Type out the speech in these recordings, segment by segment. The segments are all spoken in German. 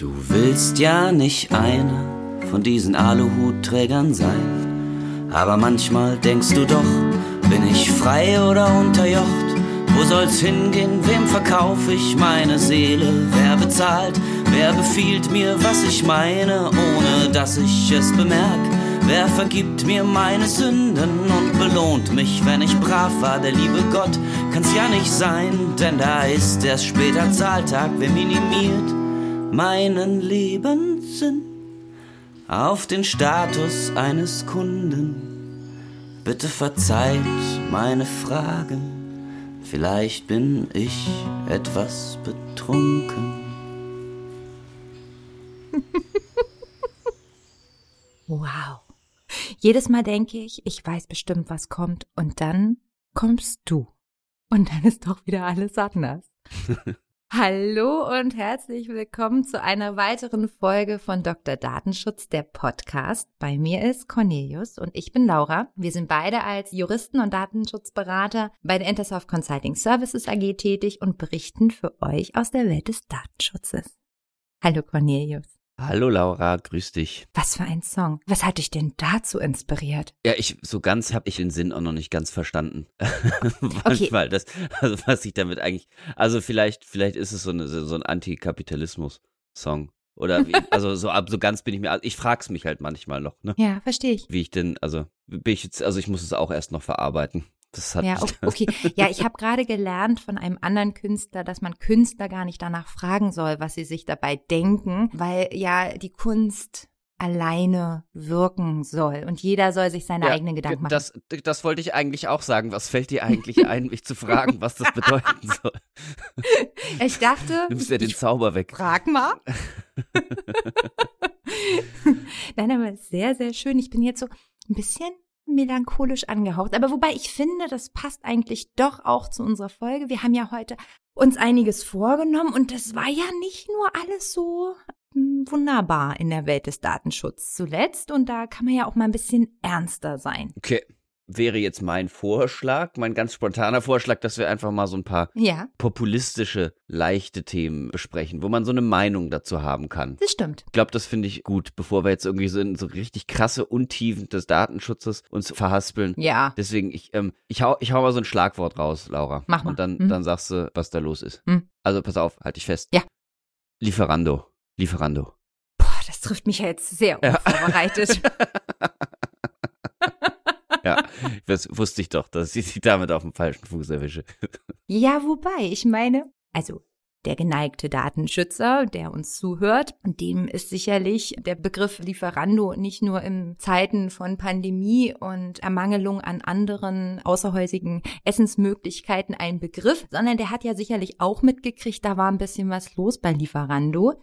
Du willst ja nicht einer von diesen Aluhutträgern sein, aber manchmal denkst du doch, bin ich frei oder unterjocht? Wo soll's hingehen? Wem verkauf ich meine Seele? Wer bezahlt? Wer befiehlt mir, was ich meine, ohne dass ich es bemerk? Wer vergibt mir meine Sünden und belohnt mich, wenn ich brav war? Der liebe Gott kann's ja nicht sein, denn da ist erst später Zahltag. Wer minimiert meinen Lebenssinn auf den Status eines Kunden? Bitte verzeiht meine Fragen, vielleicht bin ich etwas betrunken. Wow. Jedes Mal denke ich, ich weiß bestimmt, was kommt. Und dann kommst du. Und dann ist doch wieder alles anders. Hallo und herzlich willkommen zu einer weiteren Folge von Dr. Datenschutz, der Podcast. Bei mir ist Cornelius und ich bin Laura. Wir sind beide als Juristen und Datenschutzberater bei der Intersoft Consulting Services AG tätig und berichten für euch aus der Welt des Datenschutzes. Hallo Cornelius. Hallo Laura, grüß dich. Was für ein Song. Was hat dich denn dazu inspiriert? Ja, ich so ganz habe ich den Sinn auch noch nicht ganz verstanden. Manchmal okay. das also was ich damit eigentlich also vielleicht vielleicht ist es so eine, so ein Antikapitalismus Song oder wie, also so ab so ganz bin ich mir ich frag's mich halt manchmal noch, ne? Ja, verstehe ich. Wie ich denn also bin ich jetzt also ich muss es auch erst noch verarbeiten. Das hat ja, okay. Ja, ich habe gerade gelernt von einem anderen Künstler, dass man Künstler gar nicht danach fragen soll, was sie sich dabei denken, weil ja die Kunst alleine wirken soll und jeder soll sich seine ja, eigenen Gedanken machen. Das, das wollte ich eigentlich auch sagen. Was fällt dir eigentlich ein, mich zu fragen, was das bedeuten soll? Ich dachte. Nimmst ja den Zauber weg. Frag mal. Nein, aber sehr, sehr schön. Ich bin jetzt so ein bisschen melancholisch angehaucht. Aber wobei ich finde, das passt eigentlich doch auch zu unserer Folge. Wir haben ja heute uns einiges vorgenommen und das war ja nicht nur alles so hm, wunderbar in der Welt des Datenschutzes zuletzt. Und da kann man ja auch mal ein bisschen ernster sein. Okay wäre jetzt mein Vorschlag, mein ganz spontaner Vorschlag, dass wir einfach mal so ein paar ja. populistische, leichte Themen besprechen, wo man so eine Meinung dazu haben kann. Das stimmt. Ich glaube, das finde ich gut, bevor wir jetzt irgendwie so in so richtig krasse Untiefen des Datenschutzes uns verhaspeln. Ja. Deswegen, ich, ähm, ich, hau, ich hau mal so ein Schlagwort raus, Laura. Mach mal. Und dann, mhm. dann sagst du, was da los ist. Mhm. Also pass auf, halt dich fest. Ja. Lieferando. Lieferando. Boah, das trifft mich ja jetzt sehr unvorbereitet. Ja. ja, das wusste ich doch, dass ich sie damit auf dem falschen Fuß erwische. Ja, wobei, ich meine, also der geneigte Datenschützer, der uns zuhört, dem ist sicherlich der Begriff Lieferando nicht nur in Zeiten von Pandemie und Ermangelung an anderen außerhäusigen Essensmöglichkeiten ein Begriff, sondern der hat ja sicherlich auch mitgekriegt, da war ein bisschen was los bei Lieferando.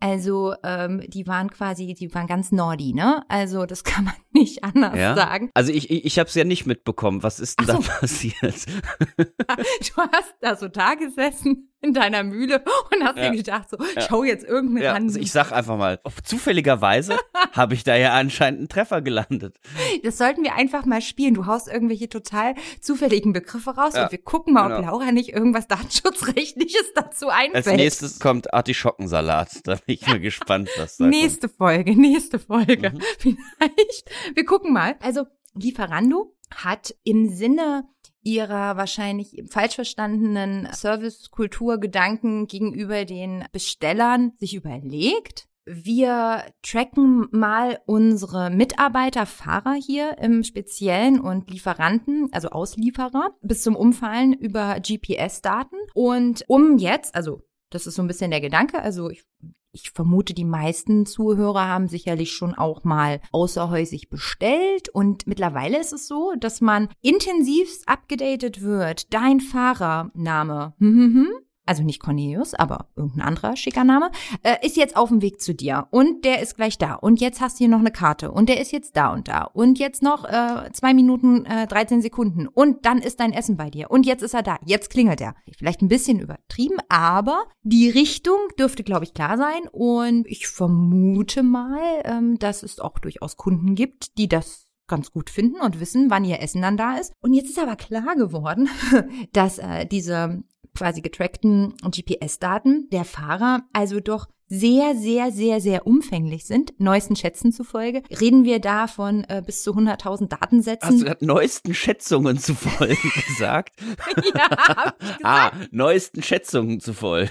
Also ähm, die waren quasi, die waren ganz Nordi, ne? Also das kann man nicht anders ja? sagen. Also ich, ich, ich habe es ja nicht mitbekommen. Was ist denn so. da passiert? du hast da so da gesessen in deiner Mühle und hast ja. dir gedacht, so, ja. ich hau jetzt irgendeinen ja. Also ich sag einfach mal, zufälligerweise habe ich da ja anscheinend einen Treffer gelandet. Das sollten wir einfach mal spielen. Du haust irgendwelche total zufälligen Begriffe raus ja. und wir gucken mal, ob genau. Laura nicht irgendwas Datenschutzrechtliches dazu einfällt. Als nächstes kommt Artischockensalat. Da bin ich mal gespannt, was da Nächste kommt. Folge, nächste Folge. Mhm. Vielleicht. Wir gucken mal. Also Lieferando hat im Sinne ihrer wahrscheinlich falsch verstandenen Servicekulturgedanken gegenüber den Bestellern sich überlegt. Wir tracken mal unsere Mitarbeiter, Fahrer hier im Speziellen und Lieferanten, also Auslieferer, bis zum Umfallen über GPS-Daten. Und um jetzt, also das ist so ein bisschen der Gedanke. Also ich ich vermute, die meisten Zuhörer haben sicherlich schon auch mal außerhäusig bestellt. Und mittlerweile ist es so, dass man intensivst abgedatet wird. Dein Fahrername, hm, hm, hm, also nicht Cornelius, aber irgendein anderer schicker Name, äh, ist jetzt auf dem Weg zu dir. Und der ist gleich da. Und jetzt hast du hier noch eine Karte. Und der ist jetzt da und da. Und jetzt noch äh, zwei Minuten äh, 13 Sekunden. Und dann ist dein Essen bei dir. Und jetzt ist er da, jetzt klingelt er. Vielleicht ein bisschen übertrieben, aber die Richtung dürfte, glaube ich, klar sein. Und ich vermute mal, ähm, dass es auch durchaus Kunden gibt, die das ganz gut finden und wissen, wann ihr Essen dann da ist. Und jetzt ist aber klar geworden, dass äh, diese quasi getrackten GPS-Daten der Fahrer also doch sehr, sehr, sehr, sehr umfänglich sind, neuesten Schätzen zufolge. Reden wir da von äh, bis zu 100.000 Datensätzen. Hast du gerade neuesten Schätzungen zufolge gesagt? ja, hab ich gesagt. Ah, neuesten Schätzungen zufolge.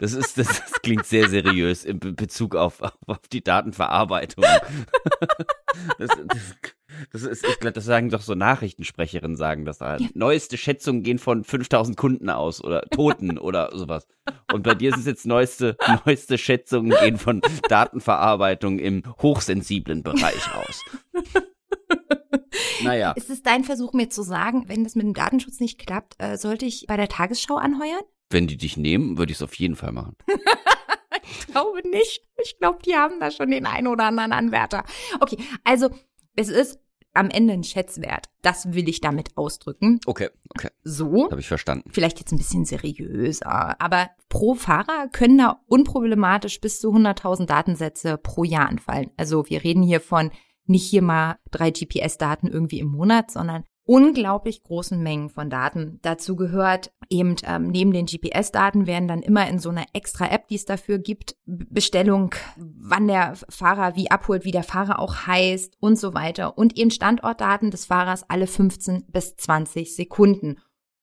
Das ist, das, das klingt sehr seriös in Bezug auf, auf die Datenverarbeitung. Das, das, das ist, ich glaube, das sagen doch so Nachrichtensprecherinnen sagen das da. Ja. Neueste Schätzungen gehen von 5000 Kunden aus oder Toten oder sowas. Und bei dir ist es jetzt neueste, neueste Schätzungen gehen von Datenverarbeitung im hochsensiblen Bereich aus. Naja. Ist es dein Versuch, mir zu sagen, wenn das mit dem Datenschutz nicht klappt, äh, sollte ich bei der Tagesschau anheuern? Wenn die dich nehmen, würde ich es auf jeden Fall machen. ich glaube nicht. Ich glaube, die haben da schon den einen oder anderen Anwärter. Okay, also es ist am Ende ein Schätzwert. Das will ich damit ausdrücken. Okay, okay. So. Habe ich verstanden. Vielleicht jetzt ein bisschen seriöser, aber pro Fahrer können da unproblematisch bis zu 100.000 Datensätze pro Jahr anfallen. Also wir reden hier von nicht hier mal drei GPS-Daten irgendwie im Monat, sondern unglaublich großen Mengen von Daten. Dazu gehört eben ähm, neben den GPS-Daten werden dann immer in so einer extra App, die es dafür gibt, Bestellung, wann der Fahrer wie abholt, wie der Fahrer auch heißt und so weiter und eben Standortdaten des Fahrers alle 15 bis 20 Sekunden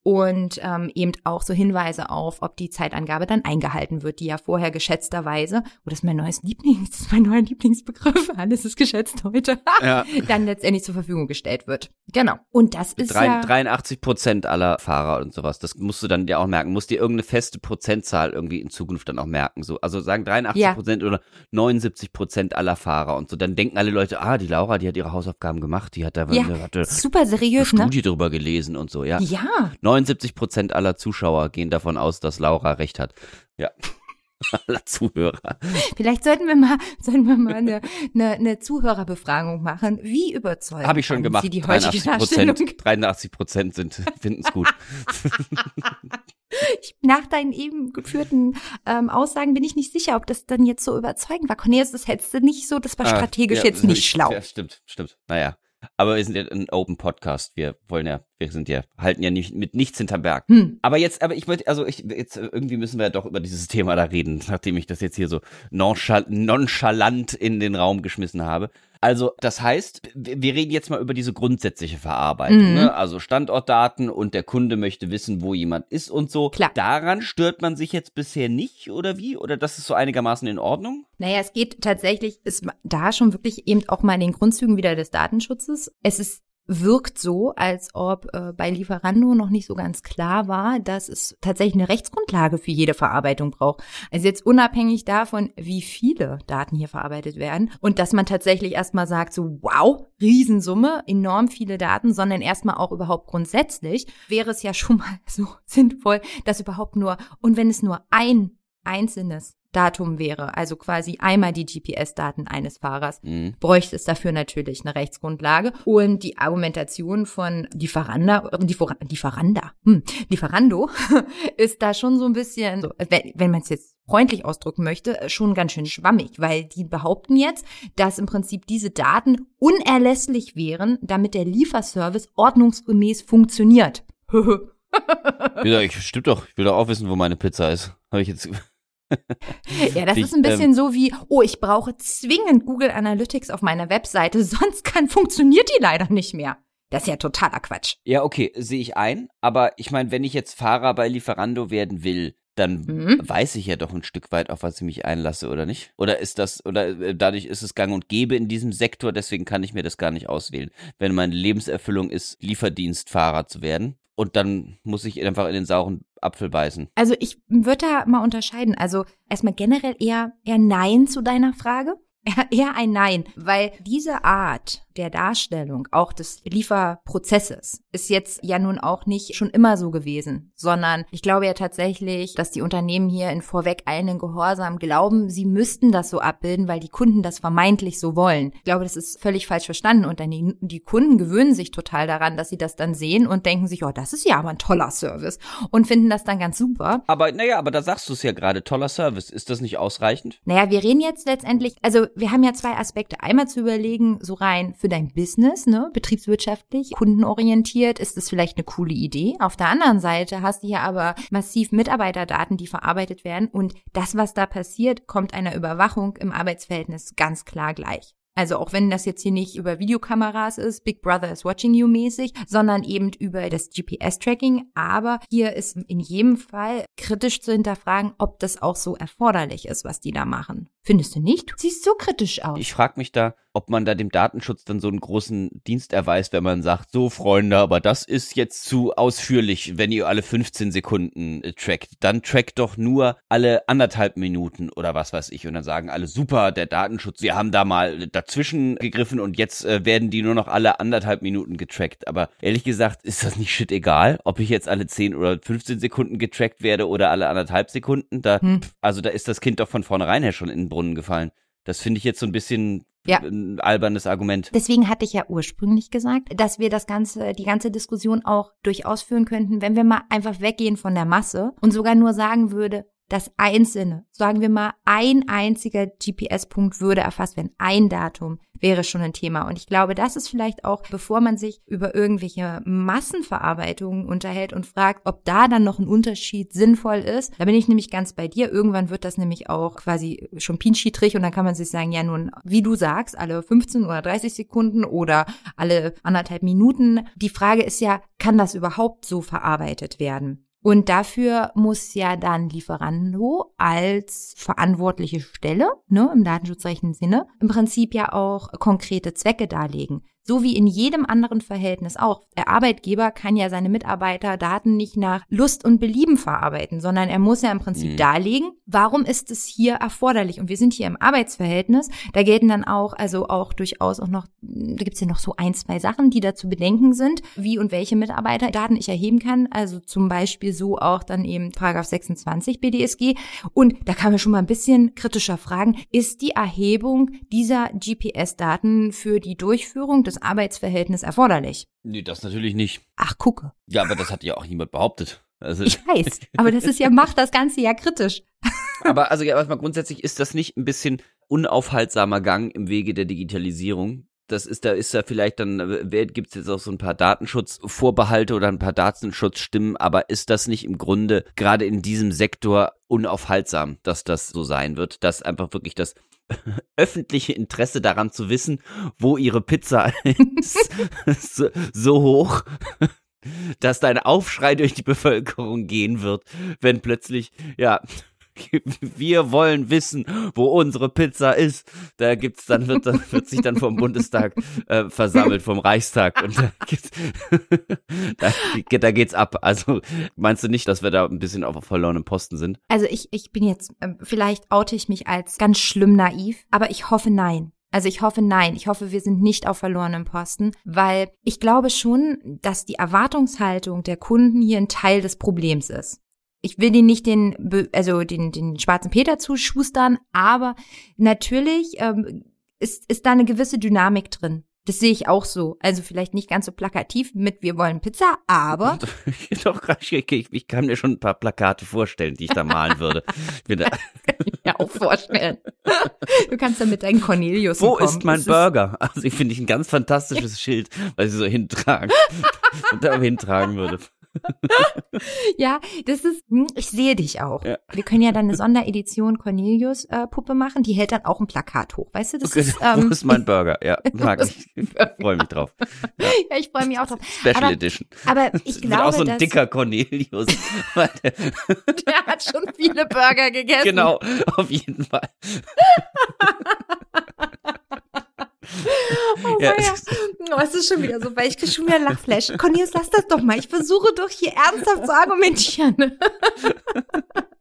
und ähm, eben auch so Hinweise auf, ob die Zeitangabe dann eingehalten wird, die ja vorher geschätzterweise, oh, das ist mein neues Lieblings, das ist mein neuer Lieblingsbegriff, alles ist geschätzt heute, ja. dann letztendlich zur Verfügung gestellt wird. Genau. Und das ist Drei, ja 83 Prozent aller Fahrer und sowas. Das musst du dann dir auch merken. Musst dir irgendeine feste Prozentzahl irgendwie in Zukunft dann auch merken. So, also sagen 83 Prozent ja. oder 79 Prozent aller Fahrer und so. Dann denken alle Leute, ah, die Laura, die hat ihre Hausaufgaben gemacht, die hat da ja, eine, hatte super seriös, eine Studie ne? drüber gelesen und so, ja. Ja. 79 Prozent aller Zuschauer gehen davon aus, dass Laura recht hat. Ja. aller Zuhörer. Vielleicht sollten wir mal, sollten wir mal eine, eine, eine Zuhörerbefragung machen. Wie überzeugt Habe ich schon gemacht. Sie die 83 Prozent, 83 Prozent sind, finden es gut. ich, nach deinen eben geführten ähm, Aussagen bin ich nicht sicher, ob das dann jetzt so überzeugend war. Cornelius, das hättest du nicht so, das war ah, strategisch ah, ja, jetzt nicht schlau. Ja, stimmt, stimmt. Naja. Aber wir sind ja ein Open Podcast. Wir wollen ja, wir sind ja, halten ja nicht mit nichts hinterm Berg. Hm. Aber jetzt, aber ich wollte, also ich, jetzt irgendwie müssen wir ja doch über dieses Thema da reden, nachdem ich das jetzt hier so nonchalant in den Raum geschmissen habe. Also das heißt, wir reden jetzt mal über diese grundsätzliche Verarbeitung. Mhm. Ne? Also Standortdaten und der Kunde möchte wissen, wo jemand ist und so. Klar. Daran stört man sich jetzt bisher nicht oder wie? Oder das ist so einigermaßen in Ordnung? Naja, es geht tatsächlich, ist da schon wirklich eben auch mal in den Grundzügen wieder des Datenschutzes. Es ist wirkt so, als ob äh, bei Lieferando noch nicht so ganz klar war, dass es tatsächlich eine Rechtsgrundlage für jede Verarbeitung braucht. Also jetzt unabhängig davon, wie viele Daten hier verarbeitet werden und dass man tatsächlich erstmal sagt, so wow, Riesensumme, enorm viele Daten, sondern erstmal auch überhaupt grundsätzlich wäre es ja schon mal so sinnvoll, dass überhaupt nur, und wenn es nur ein einzelnes Datum wäre, also quasi einmal die GPS-Daten eines Fahrers, mhm. bräuchte es dafür natürlich eine Rechtsgrundlage. Und die Argumentation von Lieferanda, Lieferanda, hm, Lieferando ist da schon so ein bisschen, so, wenn, wenn man es jetzt freundlich ausdrücken möchte, schon ganz schön schwammig, weil die behaupten jetzt, dass im Prinzip diese Daten unerlässlich wären, damit der Lieferservice ordnungsgemäß funktioniert. ich stimmt doch. Ich will doch auch wissen, wo meine Pizza ist. Habe ich jetzt ja, das ich, ist ein bisschen ähm, so wie, oh, ich brauche zwingend Google Analytics auf meiner Webseite, sonst kann, funktioniert die leider nicht mehr. Das ist ja totaler Quatsch. Ja, okay, sehe ich ein. Aber ich meine, wenn ich jetzt Fahrer bei Lieferando werden will, dann mhm. weiß ich ja doch ein Stück weit, auf was ich mich einlasse, oder nicht? Oder ist das, oder äh, dadurch ist es gang und gäbe in diesem Sektor, deswegen kann ich mir das gar nicht auswählen. Wenn meine Lebenserfüllung ist, Lieferdienstfahrer zu werden, und dann muss ich einfach in den sauren Apfel beißen. Also ich würde da mal unterscheiden. Also erstmal generell eher, eher Nein zu deiner Frage. Eher ein Nein, weil diese Art der Darstellung, auch des Lieferprozesses, ist jetzt ja nun auch nicht schon immer so gewesen, sondern ich glaube ja tatsächlich, dass die Unternehmen hier in vorweg einen Gehorsam glauben, sie müssten das so abbilden, weil die Kunden das vermeintlich so wollen. Ich glaube, das ist völlig falsch verstanden und dann die, die Kunden gewöhnen sich total daran, dass sie das dann sehen und denken sich, oh, das ist ja aber ein toller Service und finden das dann ganz super. Aber naja, aber da sagst du es ja gerade, toller Service. Ist das nicht ausreichend? Naja, wir reden jetzt letztendlich, also wir haben ja zwei Aspekte. Einmal zu überlegen, so rein für für dein Business, ne? Betriebswirtschaftlich, kundenorientiert, ist das vielleicht eine coole Idee. Auf der anderen Seite hast du hier aber massiv Mitarbeiterdaten, die verarbeitet werden und das, was da passiert, kommt einer Überwachung im Arbeitsverhältnis ganz klar gleich. Also auch wenn das jetzt hier nicht über Videokameras ist, Big Brother is watching you mäßig, sondern eben über das GPS-Tracking. Aber hier ist in jedem Fall kritisch zu hinterfragen, ob das auch so erforderlich ist, was die da machen. Findest du nicht? Du siehst so kritisch aus. Ich frage mich da, ob man da dem Datenschutz dann so einen großen Dienst erweist, wenn man sagt, so Freunde, aber das ist jetzt zu ausführlich, wenn ihr alle 15 Sekunden äh, trackt. Dann trackt doch nur alle anderthalb Minuten oder was weiß ich. Und dann sagen alle, super, der Datenschutz, wir haben da mal dazwischen gegriffen und jetzt äh, werden die nur noch alle anderthalb Minuten getrackt. Aber ehrlich gesagt, ist das nicht shit egal, ob ich jetzt alle 10 oder 15 Sekunden getrackt werde oder alle anderthalb Sekunden. Da, hm. Also da ist das Kind doch von vornherein her schon in den Brunnen gefallen. Das finde ich jetzt so ein bisschen ja. ein albernes Argument. Deswegen hatte ich ja ursprünglich gesagt, dass wir das ganze, die ganze Diskussion auch durchaus führen könnten, wenn wir mal einfach weggehen von der Masse und sogar nur sagen würde, das Einzelne, sagen wir mal, ein einziger GPS-Punkt würde erfasst werden, ein Datum wäre schon ein Thema. Und ich glaube, das ist vielleicht auch, bevor man sich über irgendwelche Massenverarbeitungen unterhält und fragt, ob da dann noch ein Unterschied sinnvoll ist. Da bin ich nämlich ganz bei dir. Irgendwann wird das nämlich auch quasi schon pinschiedrig und dann kann man sich sagen, ja nun, wie du sagst, alle 15 oder 30 Sekunden oder alle anderthalb Minuten. Die Frage ist ja, kann das überhaupt so verarbeitet werden? Und dafür muss ja dann Lieferando als verantwortliche Stelle, ne, im datenschutzrechtlichen Sinne, im Prinzip ja auch konkrete Zwecke darlegen. So wie in jedem anderen Verhältnis auch. Der Arbeitgeber kann ja seine Mitarbeiter Daten nicht nach Lust und Belieben verarbeiten, sondern er muss ja im Prinzip mhm. darlegen, warum ist es hier erforderlich. Und wir sind hier im Arbeitsverhältnis. Da gelten dann auch, also auch durchaus auch noch, da gibt's ja noch so ein, zwei Sachen, die da zu bedenken sind, wie und welche Mitarbeiterdaten ich erheben kann. Also zum Beispiel so auch dann eben Paragraph 26 BDSG. Und da kann man schon mal ein bisschen kritischer fragen, ist die Erhebung dieser GPS-Daten für die Durchführung des Arbeitsverhältnis erforderlich. Nee, das natürlich nicht. Ach, gucke. Ja, aber das hat ja auch niemand behauptet. Also ich weiß, aber das ist ja, macht das Ganze ja kritisch. aber also ja, erstmal grundsätzlich ist das nicht ein bisschen unaufhaltsamer Gang im Wege der Digitalisierung. Das ist da ist da vielleicht dann gibt es jetzt auch so ein paar Datenschutzvorbehalte oder ein paar Datenschutzstimmen, aber ist das nicht im Grunde gerade in diesem Sektor unaufhaltsam, dass das so sein wird, dass einfach wirklich das öffentliche Interesse daran zu wissen, wo ihre Pizza ist, so, so hoch, dass dein Aufschrei durch die Bevölkerung gehen wird, wenn plötzlich, ja, wir wollen wissen, wo unsere Pizza ist. Da gibt's dann wird dann wird sich dann vom Bundestag äh, versammelt vom Reichstag und da geht's, da, da geht's ab. Also meinst du nicht, dass wir da ein bisschen auf verlorenem Posten sind? Also ich ich bin jetzt äh, vielleicht oute ich mich als ganz schlimm naiv, aber ich hoffe nein. Also ich hoffe nein, ich hoffe, wir sind nicht auf verlorenem Posten, weil ich glaube schon, dass die Erwartungshaltung der Kunden hier ein Teil des Problems ist ich will den nicht den, also den, den schwarzen Peter zuschustern, aber natürlich ähm, ist, ist da eine gewisse Dynamik drin. Das sehe ich auch so. Also vielleicht nicht ganz so plakativ mit wir wollen Pizza, aber. Doch, ich, ich kann mir schon ein paar Plakate vorstellen, die ich da malen würde. Ich kann ich mir auch vorstellen. Du kannst da mit deinen Cornelius Wo kommen. ist mein das Burger? Also ich finde ich ein ganz fantastisches Schild, weil sie so hintragen und da hintragen würde. ja, das ist, hm, ich sehe dich auch. Ja. Wir können ja dann eine Sonderedition Cornelius äh, Puppe machen, die hält dann auch ein Plakat hoch, weißt du? Das okay, ist, ähm, wo ist mein Burger? Ja, mag ich. freue mich drauf. Ja, ja ich freue mich auch drauf. Special aber, Edition. Aber ich glaube, auch so ein dicker Cornelius. der hat schon viele Burger gegessen. Genau, auf jeden Fall. Oh, ja. oh, es ist schon wieder so, weil ich kriege schon wieder Lachflash. Cornelius, lass das doch mal. Ich versuche doch hier ernsthaft zu argumentieren.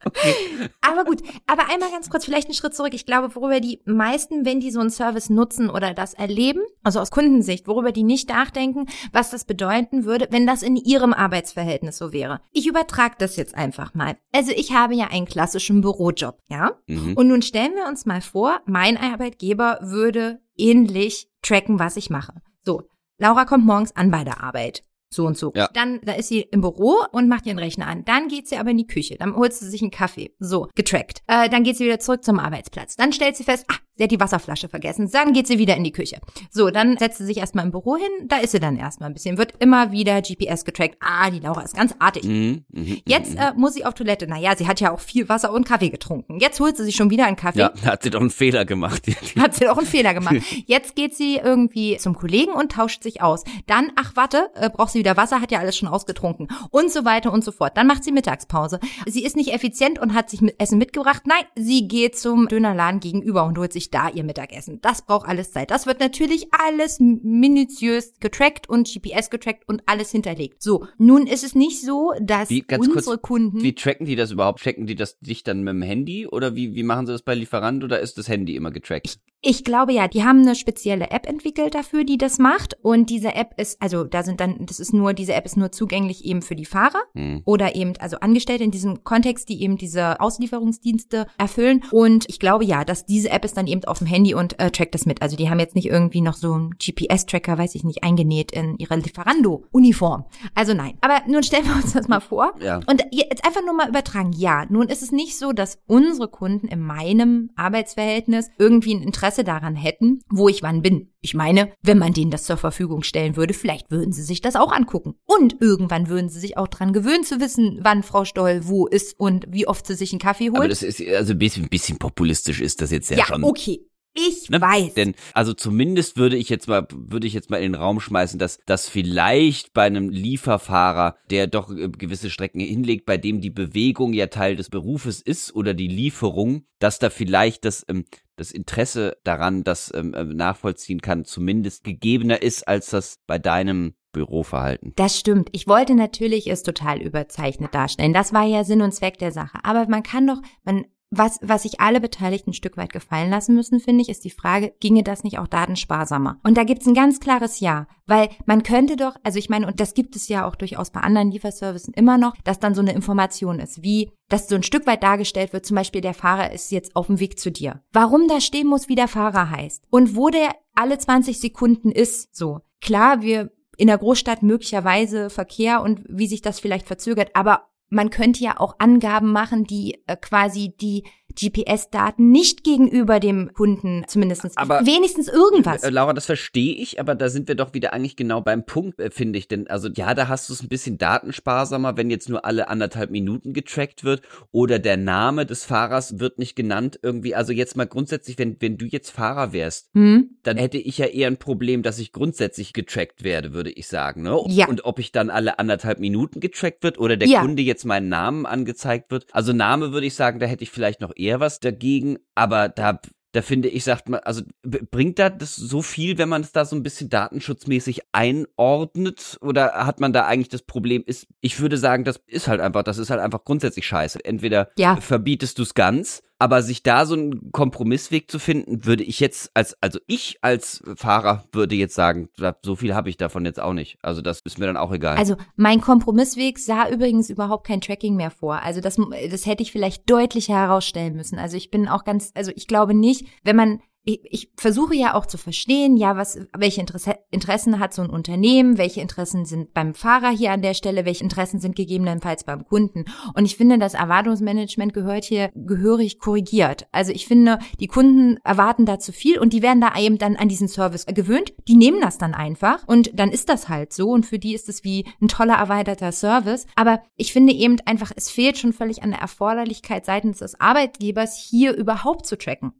Okay. Aber gut, aber einmal ganz kurz, vielleicht einen Schritt zurück. Ich glaube, worüber die meisten, wenn die so einen Service nutzen oder das erleben, also aus Kundensicht, worüber die nicht nachdenken, was das bedeuten würde, wenn das in ihrem Arbeitsverhältnis so wäre. Ich übertrage das jetzt einfach mal. Also ich habe ja einen klassischen Bürojob, ja? Mhm. Und nun stellen wir uns mal vor, mein Arbeitgeber würde ähnlich tracken, was ich mache. So, Laura kommt morgens an bei der Arbeit. So und so. Ja. Dann, da ist sie im Büro und macht ihren Rechner an. Dann geht sie aber in die Küche. Dann holt sie sich einen Kaffee. So, getrackt. Äh, dann geht sie wieder zurück zum Arbeitsplatz. Dann stellt sie fest, ah, Sie hat die Wasserflasche vergessen. Dann geht sie wieder in die Küche. So, dann setzt sie sich erstmal im Büro hin. Da ist sie dann erstmal ein bisschen. Wird immer wieder GPS getrackt. Ah, die Laura ist ganz artig. Mhm, mhm, Jetzt mhm. äh, muss sie auf Toilette. Naja, sie hat ja auch viel Wasser und Kaffee getrunken. Jetzt holt sie sich schon wieder einen Kaffee. ja, hat sie doch einen Fehler gemacht. Hat sie doch einen Fehler gemacht. Jetzt geht sie irgendwie zum Kollegen und tauscht sich aus. Dann, ach warte, äh, braucht sie wieder Wasser, hat ja alles schon ausgetrunken. Und so weiter und so fort. Dann macht sie Mittagspause. Sie ist nicht effizient und hat sich mit Essen mitgebracht. Nein, sie geht zum Dönerladen gegenüber und holt sich da ihr Mittagessen. Das braucht alles Zeit. Das wird natürlich alles minutiös getrackt und GPS getrackt und alles hinterlegt. So, nun ist es nicht so, dass Wie, ganz kurz, unsere Kunden Wie tracken die das überhaupt? Tracken die das dich dann mit dem Handy oder wie, wie machen sie das bei Lieferant oder ist das Handy immer getrackt? Ich glaube ja, die haben eine spezielle App entwickelt dafür, die das macht. Und diese App ist, also da sind dann, das ist nur, diese App ist nur zugänglich eben für die Fahrer Hm. oder eben, also Angestellte in diesem Kontext, die eben diese Auslieferungsdienste erfüllen. Und ich glaube ja, dass diese App ist dann eben auf dem Handy und äh, trackt das mit. Also die haben jetzt nicht irgendwie noch so einen GPS-Tracker, weiß ich nicht, eingenäht in ihre Lieferando-Uniform. Also nein. Aber nun stellen wir uns das mal vor. Ja. Und jetzt einfach nur mal übertragen. Ja, nun ist es nicht so, dass unsere Kunden in meinem Arbeitsverhältnis irgendwie ein Interesse daran hätten, wo ich wann bin. Ich meine, wenn man denen das zur Verfügung stellen würde, vielleicht würden sie sich das auch angucken. Und irgendwann würden sie sich auch dran gewöhnen zu wissen, wann Frau Stoll wo ist und wie oft sie sich einen Kaffee Aber holt. das ist, also ein bisschen, ein bisschen populistisch ist das jetzt ja, ja, schon. okay. Ich Ne? weiß. Denn, also zumindest würde ich jetzt mal, würde ich jetzt mal in den Raum schmeißen, dass das vielleicht bei einem Lieferfahrer, der doch äh, gewisse Strecken hinlegt, bei dem die Bewegung ja Teil des Berufes ist oder die Lieferung, dass da vielleicht das, ähm, das Interesse daran, das ähm, äh, nachvollziehen kann, zumindest gegebener ist, als das bei deinem Büroverhalten. Das stimmt. Ich wollte natürlich es total überzeichnet darstellen. Das war ja Sinn und Zweck der Sache. Aber man kann doch, man, was, was sich alle Beteiligten ein Stück weit gefallen lassen müssen, finde ich, ist die Frage, ginge das nicht auch datensparsamer? Und da gibt's ein ganz klares Ja. Weil man könnte doch, also ich meine, und das gibt es ja auch durchaus bei anderen Lieferservices immer noch, dass dann so eine Information ist, wie, dass so ein Stück weit dargestellt wird, zum Beispiel der Fahrer ist jetzt auf dem Weg zu dir. Warum da stehen muss, wie der Fahrer heißt. Und wo der alle 20 Sekunden ist, so. Klar, wir in der Großstadt möglicherweise Verkehr und wie sich das vielleicht verzögert. Aber man könnte ja auch Angaben machen, die äh, quasi die GPS-Daten nicht gegenüber dem Kunden zumindest Aber- wenigstens irgendwas. Äh, Laura, das verstehe ich, aber da sind wir doch wieder eigentlich genau beim Punkt, äh, finde ich. Denn also ja, da hast du es ein bisschen datensparsamer, wenn jetzt nur alle anderthalb Minuten getrackt wird oder der Name des Fahrers wird nicht genannt irgendwie. Also jetzt mal grundsätzlich, wenn, wenn du jetzt Fahrer wärst, hm? dann hätte ich ja eher ein Problem, dass ich grundsätzlich getrackt werde, würde ich sagen. Ne? Ja. Und ob ich dann alle anderthalb Minuten getrackt wird oder der Ja. Kunde jetzt meinen Namen angezeigt wird. Also Name würde ich sagen, da hätte ich vielleicht noch eher was dagegen, aber da da finde ich, sagt man, also bringt da das so viel, wenn man es da so ein bisschen datenschutzmäßig einordnet? Oder hat man da eigentlich das Problem, ist, ich würde sagen, das ist halt einfach, das ist halt einfach grundsätzlich scheiße. Entweder Ja. verbietest du es ganz, aber sich da so einen Kompromissweg zu finden, würde ich jetzt als, also ich als Fahrer würde jetzt sagen, so viel habe ich davon jetzt auch nicht. Also das ist mir dann auch egal. Also mein Kompromissweg sah übrigens überhaupt kein Tracking mehr vor. Also das, das hätte ich vielleicht deutlicher herausstellen müssen. Also ich bin auch ganz, also ich glaube nicht, wenn man ich, ich versuche ja auch zu verstehen, ja, was, welche Interesse, Interessen hat so ein Unternehmen, welche Interessen sind beim Fahrer hier an der Stelle, welche Interessen sind gegebenenfalls beim Kunden. Und ich finde, das Erwartungsmanagement gehört hier gehörig korrigiert. Also ich finde, die Kunden erwarten da zu viel und die werden da eben dann an diesen Service gewöhnt. Die nehmen das dann einfach und dann ist das halt so und für die ist es wie ein toller erweiterter Service. Aber ich finde eben einfach, es fehlt schon völlig an der Erforderlichkeit seitens des Arbeitgebers, hier überhaupt zu tracken.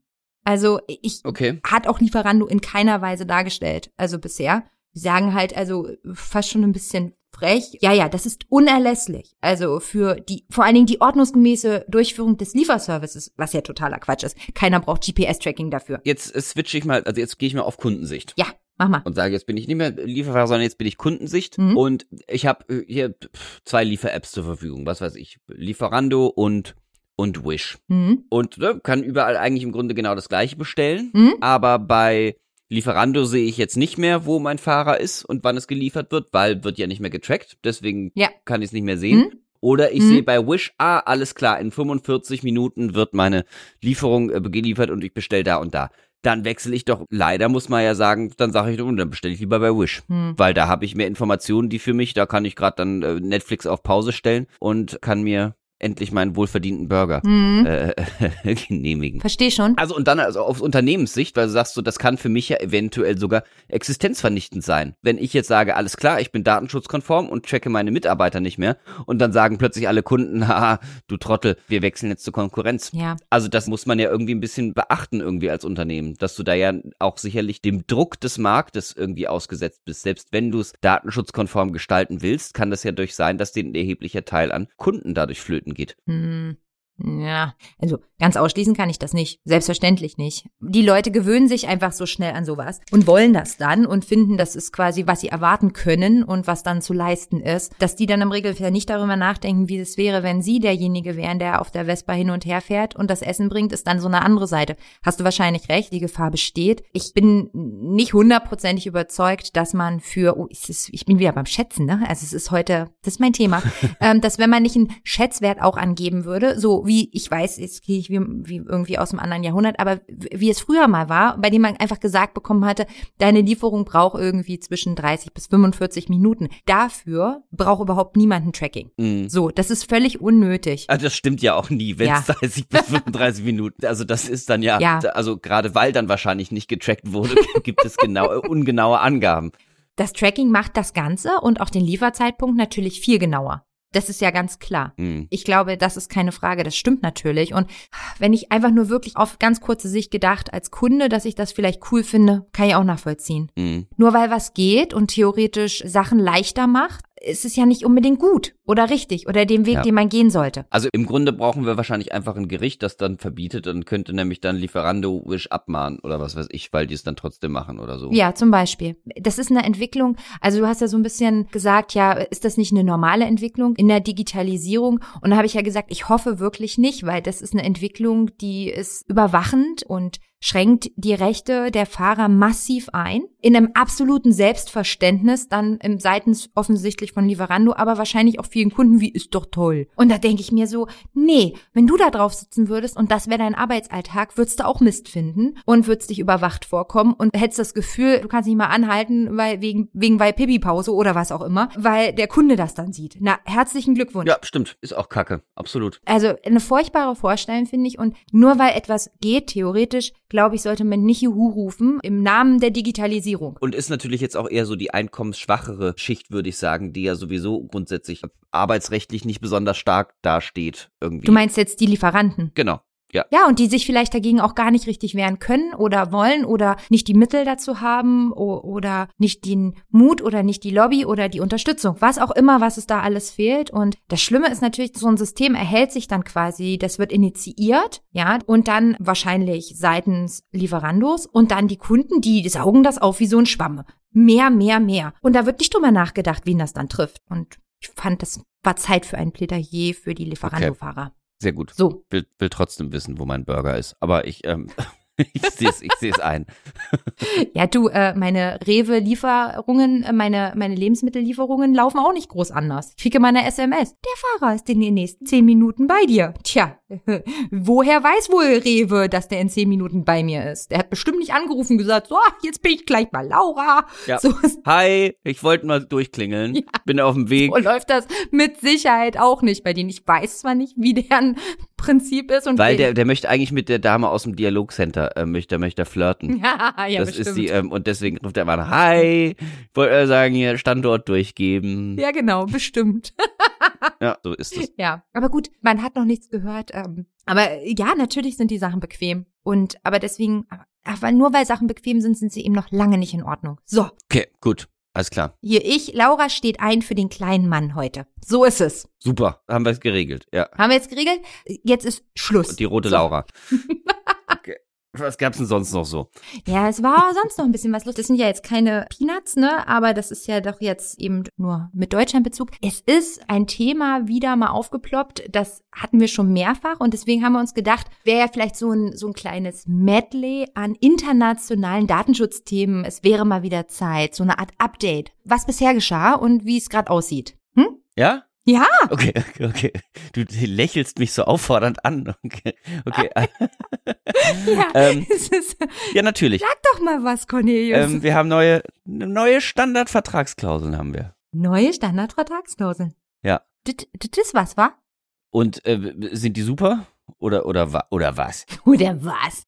Also ich okay. hat auch Lieferando in keiner Weise dargestellt, also bisher. Sie sagen halt also fast schon ein bisschen frech. Ja, ja, das ist unerlässlich. Also für die, vor allen Dingen die ordnungsgemäße Durchführung des Lieferservices, was ja totaler Quatsch ist. Keiner braucht GPS-Tracking dafür. Jetzt äh, switche ich mal, also jetzt gehe ich mal auf Kundensicht. Ja, mach mal. und sage, jetzt bin ich nicht mehr Lieferfahrer, sondern jetzt bin ich Kundensicht Mhm. und ich habe hier pff, zwei Liefer-Apps zur Verfügung, was weiß ich, Lieferando und und Wish Mhm. und ne, kann überall eigentlich im Grunde genau das gleiche bestellen, Mhm. aber bei Lieferando sehe ich jetzt nicht mehr, wo mein Fahrer ist und wann es geliefert wird, weil wird ja nicht mehr getrackt, deswegen Ja. kann ich es nicht mehr sehen. Mhm. Oder ich Mhm. sehe bei Wish, ah, alles klar, in 45 Minuten wird meine Lieferung äh, geliefert und ich bestelle da und da. Dann wechsle ich doch, leider muss man ja sagen, dann sage ich, dann bestelle ich lieber bei Wish. Hm. Weil da habe ich mehr Informationen, die für mich, da kann ich gerade dann äh, Netflix auf Pause stellen und kann mir endlich meinen wohlverdienten Burger Hm. äh, genehmigen. Versteh schon. Also und dann also aus Unternehmenssicht, weil du sagst so, das kann für mich ja eventuell sogar existenzvernichtend sein. Wenn ich jetzt sage, alles klar, ich bin datenschutzkonform und checke meine Mitarbeiter nicht mehr und dann sagen plötzlich alle Kunden, haha, du Trottel, wir wechseln jetzt zur Konkurrenz. Ja. Also das muss man ja irgendwie ein bisschen beachten irgendwie als Unternehmen, dass du da ja auch sicherlich dem Druck des Marktes irgendwie ausgesetzt bist. Selbst wenn du es datenschutzkonform gestalten willst, kann das ja durch sein, dass dir ein erheblicher Teil an Kunden dadurch flöten geht. Hm. Ja, also ganz ausschließen kann ich das nicht. Selbstverständlich nicht. Die Leute gewöhnen sich einfach so schnell an sowas und wollen das dann und finden, das ist quasi, was sie erwarten können und was dann zu leisten ist. Dass die dann im Regelfall nicht darüber nachdenken, wie es wäre, wenn sie derjenige wären, der auf der Vespa hin und her fährt und das Essen bringt, ist dann so eine andere Seite. Hast du wahrscheinlich recht, die Gefahr besteht. Ich bin nicht hundertprozentig überzeugt, dass man für, oh, ist, ich bin wieder beim Schätzen, ne? Also es ist heute, das ist mein Thema, ähm, dass wenn man nicht einen Schätzwert auch angeben würde, so wie, ich weiß, jetzt gehe ich wie, wie irgendwie aus dem anderen Jahrhundert, aber wie es früher mal war, bei dem man einfach gesagt bekommen hatte, deine Lieferung braucht irgendwie zwischen 30 bis 45 Minuten. Dafür braucht überhaupt niemand ein Tracking. Mhm. So, das ist völlig unnötig. Also das stimmt ja auch nie, wenn Ja. es 30 bis 35 Minuten. Also das ist dann ja, Ja. also gerade weil dann wahrscheinlich nicht getrackt wurde, gibt es genau ungenaue Angaben. Das Tracking macht das Ganze und auch den Lieferzeitpunkt natürlich viel genauer. Das ist ja ganz klar. Mhm. Ich glaube, das ist keine Frage, das stimmt natürlich. Und wenn ich einfach nur wirklich auf ganz kurze Sicht gedacht als Kunde, dass ich das vielleicht cool finde, kann ich auch nachvollziehen. Mhm. Nur weil was geht und theoretisch Sachen leichter macht, ist es ja nicht unbedingt gut oder richtig oder den Weg, Ja. den man gehen sollte. Also im Grunde brauchen wir wahrscheinlich einfach ein Gericht, das dann verbietet und könnte nämlich dann Lieferando Wish abmahnen oder was weiß ich, weil die es dann trotzdem machen oder so. Ja, zum Beispiel. Das ist eine Entwicklung, also du hast ja so ein bisschen gesagt, ja, ist das nicht eine normale Entwicklung in der Digitalisierung? Und da habe ich ja gesagt, ich hoffe wirklich nicht, weil das ist eine Entwicklung, die ist überwachend und schränkt die Rechte der Fahrer massiv ein. In einem absoluten Selbstverständnis, dann im seitens offensichtlich von Lieferando, aber wahrscheinlich auch vielen Kunden, wie ist doch toll. Und da denke ich mir so, nee, wenn du da drauf sitzen würdest und das wäre dein Arbeitsalltag, würdest du auch Mist finden und würdest dich überwacht vorkommen und hättest das Gefühl, du kannst nicht mal anhalten, weil wegen, wegen weil Pipi-Pause oder was auch immer, weil der Kunde das dann sieht. Na, herzlichen Glückwunsch. Ja, stimmt. Ist auch kacke. Absolut. Also eine furchtbare Vorstellung, finde ich. Und nur weil etwas geht, theoretisch, glaube ich, sollte man nicht Juhu rufen im Namen der Digitalisierung. Und ist natürlich jetzt auch eher so die einkommensschwachere Schicht, würde ich sagen, die ja sowieso grundsätzlich arbeitsrechtlich nicht besonders stark dasteht irgendwie. Du meinst jetzt die Lieferanten? Genau. Ja. Ja, und die sich vielleicht dagegen auch gar nicht richtig wehren können oder wollen oder nicht die Mittel dazu haben oder nicht den Mut oder nicht die Lobby oder die Unterstützung. Was auch immer, was es da alles fehlt. Und das Schlimme ist natürlich, so ein System erhält sich dann quasi, das wird initiiert, ja, und dann wahrscheinlich seitens Lieferandos und dann die Kunden, die saugen das auf wie so ein Schwamm. Mehr, mehr, mehr. Und da wird nicht drüber nachgedacht, wen das dann trifft. Und ich fand, das war Zeit für ein Plädoyer für die Lieferando-Fahrer. Sehr gut. So, Will, will trotzdem wissen, wo mein Burger ist. Aber ich, ähm, ich sehe es ich seh's ein. Ja, du, äh, meine Rewe-Lieferungen, äh, meine, meine Lebensmittellieferungen laufen auch nicht groß anders. Ich kriege meine SMS. Der Fahrer ist in den nächsten zehn Minuten bei dir. Tja, woher weiß wohl Rewe, dass der in zehn Minuten bei mir ist? Der hat bestimmt nicht angerufen und gesagt, so, jetzt bin ich gleich bei Laura. Ja. So, Hi, ich wollte mal durchklingeln. Ja. Bin auf dem Weg. so läuft das mit Sicherheit auch nicht bei denen. Ich weiß zwar nicht, wie deren Prinzip ist und Weil der, der möchte eigentlich mit der Dame aus dem Dialogcenter, äh, möchte, möchte er flirten. ja, ja, das bestimmt. ist die, ähm, und deswegen ruft er mal hi, wollte äh, sagen, hier Standort durchgeben. ja, genau, bestimmt. Ja, so ist es. Ja, aber gut, man hat noch nichts gehört. Ähm, aber äh, ja, natürlich sind die Sachen bequem. Und aber deswegen, aber nur weil Sachen bequem sind, sind sie eben noch lange nicht in Ordnung. So, Okay, gut, alles klar. hier ich, Laura steht ein für den kleinen Mann heute. So ist es. Super, haben wir es geregelt, ja. Haben wir jetzt geregelt? Jetzt ist Schluss. Und die rote so. Laura. Was gab's denn sonst noch so? Ja, es war sonst noch ein bisschen was los. Das sind ja jetzt keine Peanuts, ne? Aber das ist ja doch jetzt eben nur mit Deutschlandbezug. Es ist ein Thema wieder mal aufgeploppt. Das hatten wir schon mehrfach und deswegen haben wir uns gedacht, wäre ja vielleicht so ein, so ein kleines Medley an internationalen Datenschutzthemen. Es wäre mal wieder Zeit, so eine Art Update, was bisher geschah und wie es gerade aussieht. Hm? Ja? Ja, Okay, okay, okay. Du lächelst mich so auffordernd an. Okay, okay. ja. ähm, ist, ja, natürlich. sag doch mal was, Cornelius. Ähm, wir haben neue, neue Standardvertragsklauseln haben wir. Neue Standardvertragsklauseln. Ja. Das, ist was, wa? Und äh, sind die super? Oder, oder, oder was? Oder was?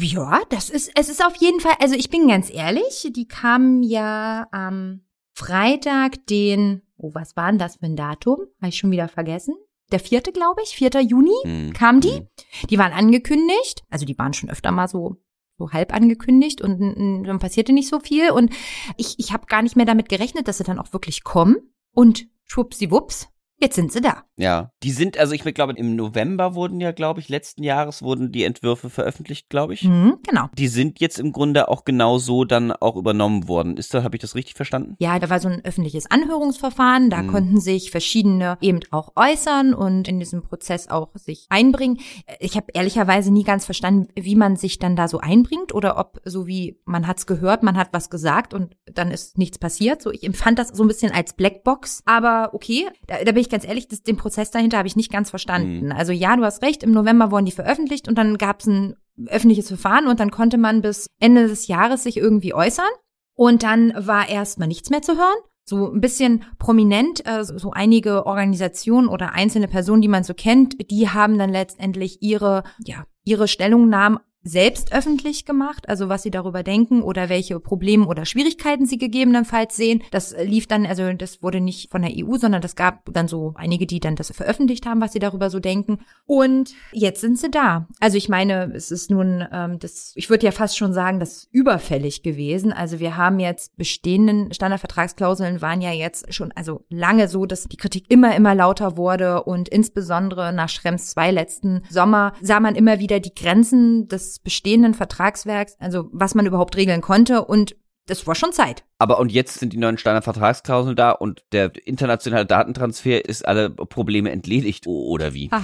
Ja, das ist, es ist auf jeden Fall, also ich bin ganz ehrlich, die kamen ja am Freitag, den, oh, was war denn das für ein Datum? Habe ich schon wieder vergessen. Der vierte, glaube ich, 4. Juni Hm. kamen die. Hm. Die waren angekündigt, also die waren schon öfter mal so so halb angekündigt und dann passierte nicht so viel und ich ich habe gar nicht mehr damit gerechnet, dass sie dann auch wirklich kommen und schwuppsiwupps, jetzt sind sie da. Ja, die sind, also ich glaube, im November wurden ja, glaube ich, letzten Jahres wurden die Entwürfe veröffentlicht, glaube ich. Mhm, genau. Die sind jetzt im Grunde auch genau so dann auch übernommen worden. Ist da, habe ich das richtig verstanden? Ja, da war so ein öffentliches Anhörungsverfahren, da Mhm. konnten sich verschiedene eben auch äußern und in diesem Prozess auch sich einbringen. Ich habe ehrlicherweise nie ganz verstanden, wie man sich dann da so einbringt oder ob so wie man hat's gehört, man hat was gesagt und dann ist nichts passiert. So ich empfand das so ein bisschen als Blackbox, aber okay, da, da bin ich ganz ehrlich, das, den Prozess dahinter habe ich nicht ganz verstanden. Mhm. Also ja, du hast recht, im November wurden die veröffentlicht und dann gab's ein öffentliches Verfahren und dann konnte man bis Ende des Jahres sich irgendwie äußern. Und dann war erstmal nichts mehr zu hören. So ein bisschen prominent, äh, so so einige Organisationen oder einzelne Personen, die man so kennt, die haben dann letztendlich ihre, ja, ihre Stellungnahmen selbst öffentlich gemacht, also was sie darüber denken oder welche Probleme oder Schwierigkeiten sie gegebenenfalls sehen. Das lief dann, also das wurde nicht von der EU, sondern das gab dann so einige, die dann das veröffentlicht haben, was sie darüber so denken. Und jetzt sind sie da. Also ich meine, es ist nun, ähm, das, ich würde ja fast schon sagen, das ist überfällig gewesen. Also wir haben jetzt bestehenden Standardvertragsklauseln waren ja jetzt schon also lange so, dass die Kritik immer, immer lauter wurde und insbesondere nach Schrems 2 letzten Sommer sah man immer wieder die Grenzen des bestehenden Vertragswerks, also was man überhaupt regeln konnte und das war schon Zeit. Aber und jetzt sind die neuen Standardvertragsklauseln da und der internationale Datentransfer ist alle Probleme entledigt oder wie?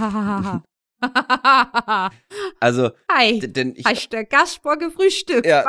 Also, Hi, denn ich hast du Gaspar gefrühstückt? ja,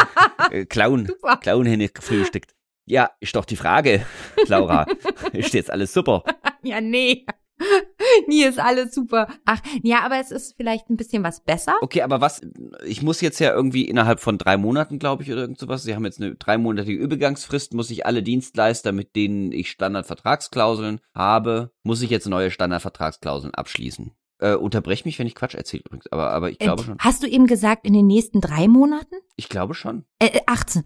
Clown, Super. Clown hätte gefrühstückt. Ja, ist doch die Frage, Laura. ist jetzt alles super? Ja, nee. Nie ist alles super. Ach, ja, aber es ist vielleicht ein bisschen was besser. Okay, aber was, ich muss jetzt ja irgendwie innerhalb von drei Monaten, glaube ich, oder irgend sowas, Sie haben jetzt eine dreimonatige Übergangsfrist, muss ich alle Dienstleister, mit denen ich Standardvertragsklauseln habe, muss ich jetzt neue Standardvertragsklauseln abschließen. Äh, unterbrech mich, wenn ich Quatsch erzähle übrigens, aber, aber ich glaube Äh, schon. Hast du eben gesagt, in den nächsten drei Monaten? Ich glaube schon. Äh, äh, 18.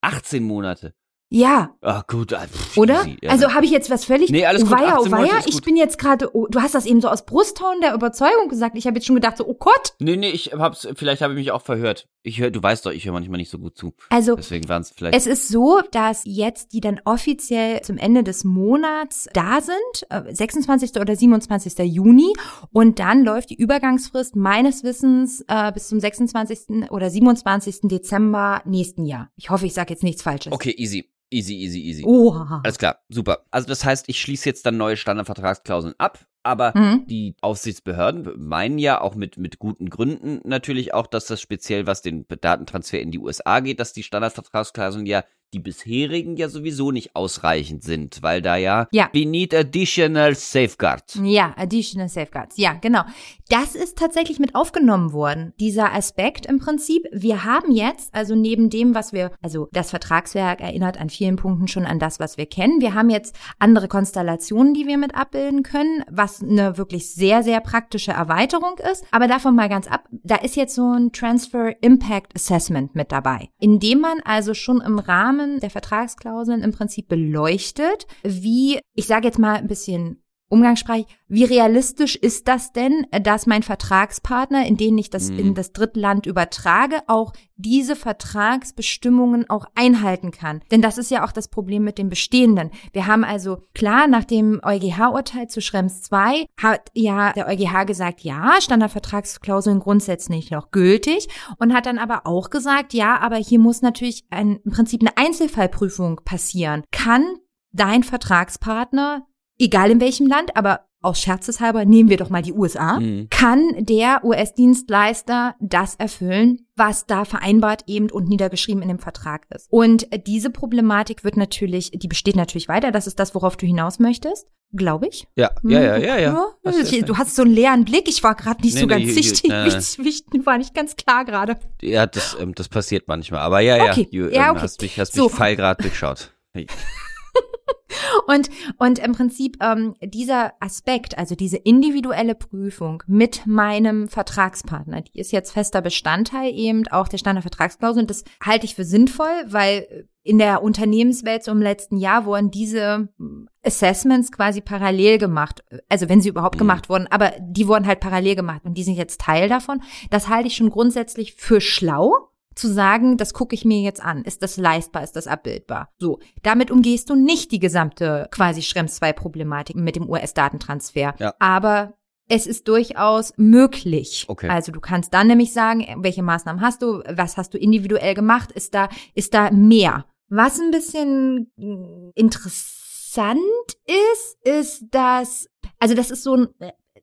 18 Monate. Ja, Ah, gut. ah, pff, oder? easy, ja. also habe ich jetzt was völlig. Nee, alles oh, gut, weia, 18 oh, Monate weia, ist ich bin jetzt gerade, oh, du hast das eben so aus Brustton der Überzeugung gesagt. Ich habe jetzt schon gedacht, so, oh Gott. Nee, nee, ich hab's, vielleicht habe ich mich auch verhört. Ich höre, du weißt doch, ich höre manchmal nicht so gut zu. Also, Deswegen waren es vielleicht. Es ist so, dass jetzt die dann offiziell zum Ende des Monats da sind, äh, 26. oder 27. Juni. Und dann läuft die Übergangsfrist meines Wissens äh, bis zum 26. oder 27. Dezember nächsten Jahr. Ich hoffe, ich sage jetzt nichts Falsches. Okay, easy. Easy, easy, easy. Oha. Alles klar, super. Also das heißt, ich schließe jetzt dann neue Standardvertragsklauseln ab, aber Mhm. die Aufsichtsbehörden meinen ja auch mit, mit guten Gründen natürlich auch, dass das speziell, was den Datentransfer in die USA geht, dass die Standardvertragsklauseln ja die bisherigen ja sowieso nicht ausreichend sind, weil da ja, Ja. we need additional safeguards. Ja, Additional Safeguards. Ja, genau. Das ist tatsächlich mit aufgenommen worden. Dieser Aspekt im Prinzip. Wir haben jetzt, also neben dem, was wir, also das Vertragswerk erinnert an vielen Punkten schon an das, was wir kennen. Wir haben jetzt andere Konstellationen, die wir mit abbilden können, was eine wirklich sehr, sehr praktische Erweiterung ist. Aber davon mal ganz ab. Da ist jetzt so ein Transfer Impact Assessment mit dabei, indem man also schon im Rahmen der Vertragsklauseln im Prinzip beleuchtet, wie, ich sage jetzt mal ein bisschen umgangssprachlich, wie realistisch ist das denn, dass mein Vertragspartner, in den ich das Mhm. in das Drittland übertrage, auch diese Vertragsbestimmungen auch einhalten kann? Denn das ist ja auch das Problem mit dem Bestehenden. Wir haben also klar nach dem EuGH-Urteil zu Schrems 2 hat ja der EuGH gesagt, ja, Standardvertragsklauseln grundsätzlich noch gültig und hat dann aber auch gesagt, ja, aber hier muss natürlich ein, im Prinzip eine Einzelfallprüfung passieren. Kann dein Vertragspartner egal in welchem Land, aber aus Scherzeshalber nehmen wir doch mal die USA, Mhm. kann der US-Dienstleister das erfüllen, was da vereinbart eben und niedergeschrieben in dem Vertrag ist. Und diese Problematik wird natürlich, die besteht natürlich weiter. Das ist das, worauf du hinaus möchtest, glaube ich. Ja, ja, ja, ja, ja. Ich- Du hast so einen leeren Blick. Ich war gerade nicht Nee, so nee, ganz hier- sichtig. wichtig, war nicht ganz klar gerade. Ja, das, ähm, das passiert manchmal. Aber ja, ja, Okay, du, ja, ähm, okay. hast mich, hast So. mich feil gerade durchschaut. Und, und im Prinzip ähm, dieser Aspekt, also diese individuelle Prüfung mit meinem Vertragspartner, die ist jetzt fester Bestandteil eben auch der Standardvertragsklausel. Und das halte ich für sinnvoll, weil in der Unternehmenswelt so im letzten Jahr wurden diese Assessments quasi parallel gemacht. Also wenn sie überhaupt mhm. gemacht wurden, aber die wurden halt parallel gemacht und die sind jetzt Teil davon. Das halte ich schon grundsätzlich für schlau zu sagen, das gucke ich mir jetzt an. Ist das leistbar? Ist das abbildbar? So. Damit umgehst du nicht die gesamte quasi Schrems 2 Problematik mit dem US-Datentransfer. Ja. Aber es ist durchaus möglich. Okay. Also du kannst dann nämlich sagen, welche Maßnahmen hast du, was hast du individuell gemacht, ist da, ist da mehr. Was ein bisschen interessant ist, ist, dass, also das ist so ein,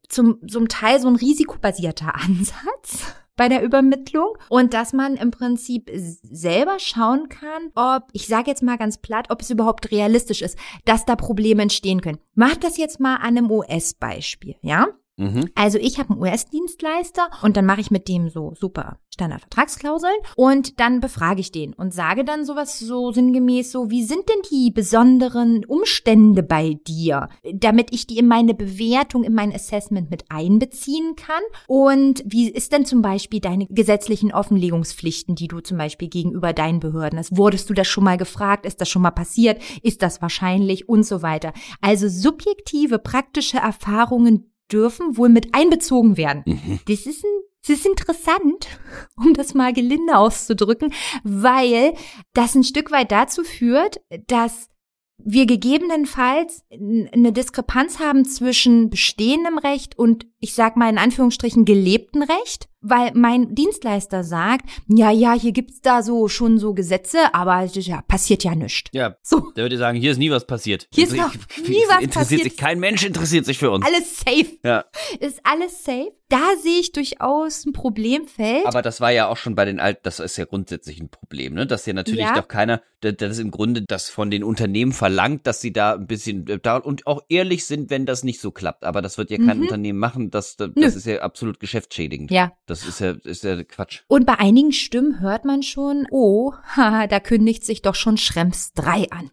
zum, zum Teil so ein risikobasierter Ansatz bei der Übermittlung und dass man im Prinzip selber schauen kann, ob, ich sage jetzt mal ganz platt, ob es überhaupt realistisch ist, dass da Probleme entstehen können. Macht das jetzt mal an einem US-Beispiel, ja? Mhm. Also ich habe einen US-Dienstleister und dann mache ich mit dem so super Standardvertragsklauseln und dann befrage ich den und sage dann sowas so sinngemäß so, wie sind denn die besonderen Umstände bei dir, damit ich die in meine Bewertung, in mein Assessment mit einbeziehen kann und wie ist denn zum Beispiel deine gesetzlichen Offenlegungspflichten, die du zum Beispiel gegenüber deinen Behörden hast? Wurdest du das schon mal gefragt? Ist das schon mal passiert? Ist das wahrscheinlich? Und so weiter. Also subjektive, praktische Erfahrungen dürfen wohl mit einbezogen werden. Mhm. Das ist ein es ist interessant, um das mal gelinde auszudrücken, weil das ein Stück weit dazu führt, dass wir gegebenenfalls eine Diskrepanz haben zwischen bestehendem Recht und ich sag mal in Anführungsstrichen gelebten Recht, weil mein Dienstleister sagt, ja, ja, hier gibt's da so schon so Gesetze, aber ja, passiert ja nichts. Ja. So. Der würde sagen, hier ist nie was passiert. Hier ist noch nie was interessiert passiert. Sich, kein Mensch interessiert sich für uns. Alles safe. Ja. Ist alles safe. Da sehe ich durchaus ein Problemfeld. Aber das war ja auch schon bei den alten, das ist ja grundsätzlich ein Problem, ne? Dass ja natürlich ja. doch keiner, das ist im Grunde das von den Unternehmen verlangt, dass sie da ein bisschen äh, da und auch ehrlich sind, wenn das nicht so klappt. Aber das wird ja kein mhm. Unternehmen machen das, das, das ist ja absolut geschäftsschädigend. Ja. Das ist ja, ist ja Quatsch. Und bei einigen Stimmen hört man schon, oh, haha, da kündigt sich doch schon Schrems 3 an.